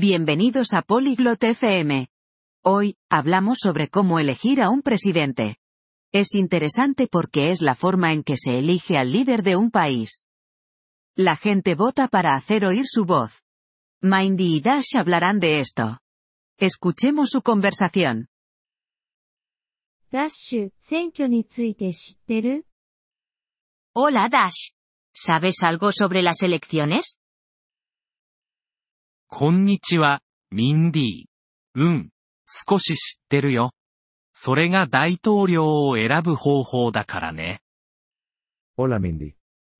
Bienvenidos a Polyglot FM. Hoy, hablamos sobre cómo elegir a un presidente. Es interesante porque es la forma en que se elige al líder de un país. La gente vota para hacer oír su voz. Mindy y Dash hablarán de esto. Escuchemos su conversación. Dash, Hola Dash. ¿Sabes algo sobre las elecciones? こんにちは、ミンディー。うん、少し知ってるよ。それが大統領を選ぶ方法だからね。Hola Mindy.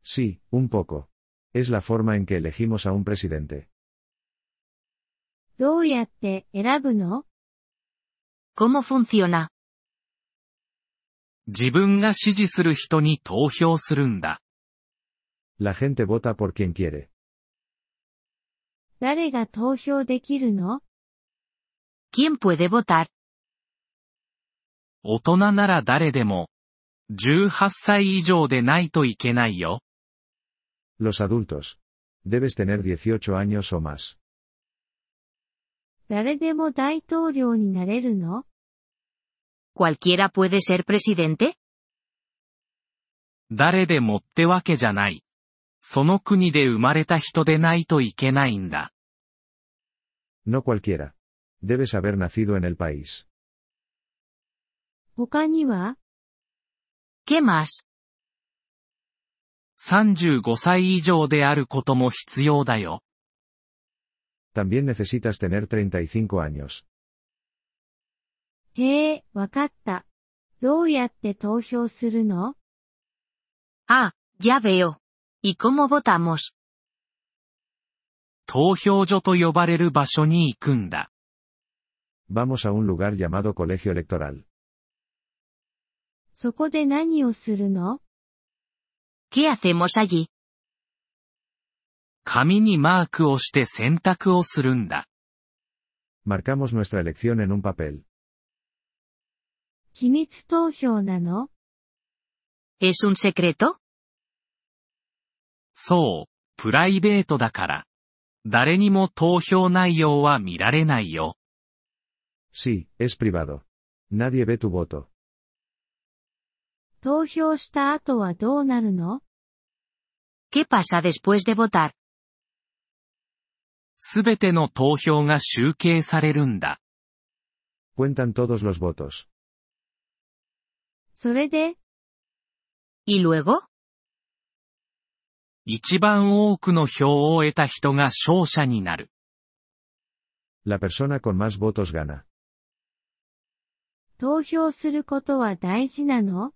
Sí, un poco. Es la forma en que elegimos a un presidente. どうやって選ぶの ¿Cómo funciona? 自分が支持する人に投票するんだ。La gente vota por quien quiere. 誰が投票できるの ¿Quién puede votar? 大人なら誰でも。18歳以上でないといけないよ。Los adultos. Debes tener 18 años o más. 誰でも大統領になれるの ¿Cualquiera puede ser presidente? 誰でもってわけじゃない。その国で生まれた人でないといけないんだ。No cualquiera. Debes haber nacido en el país. 他には ¿Qué más? 35歳以上であることも必要だよ。 También necesitas tener 35 años. へえ、わかった。どうやって投票するの Ah, ya veo. ¿Y cómo votamos? 投票所と呼ばれる場所に行くんだ。Vamos a un lugar llamado colegio electoral. そこで何をするの ¿Qué hacemos allí? 紙にマークをして選択をするんだ。Marcamos nuestra elección en un papel. 機密投票なの ¿Es un secreto? そう、プライベートだから。誰にも投票内容は見られないよ。Sí, es privado. Nadie ve tu voto. 投票した後はどうなるの ¿Qué pasa después de votar? すべての投票が集計されるんだ。Cuentan todos los votos. それで、¿Y luego? 一番多くの票を得た人が勝者になる。La persona con más votos gana. 投票することは大事なの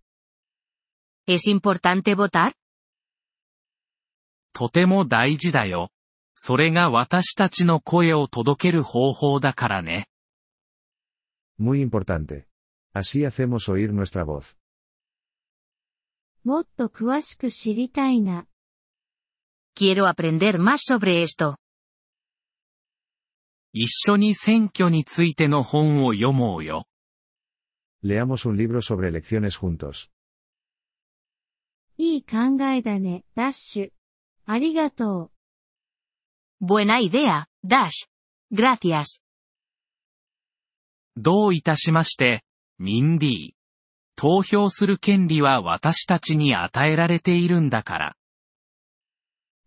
¿Es importante votar? とても大事だよ。それが私たちの声を届ける方法だからね。Muy importante. Así hacemos oír nuestra voz. もっと詳しく知りたいな。Quiero aprender más sobre esto. 一緒に選挙についての本を読もうよ。Leamos un libro sobre elecciones juntos. いい考えだね、ダッシュ。ありがとう。Buena idea, Dash. Gracias. どういたしまして、ミンディー。投票する権利は私たちに与えられているんだから。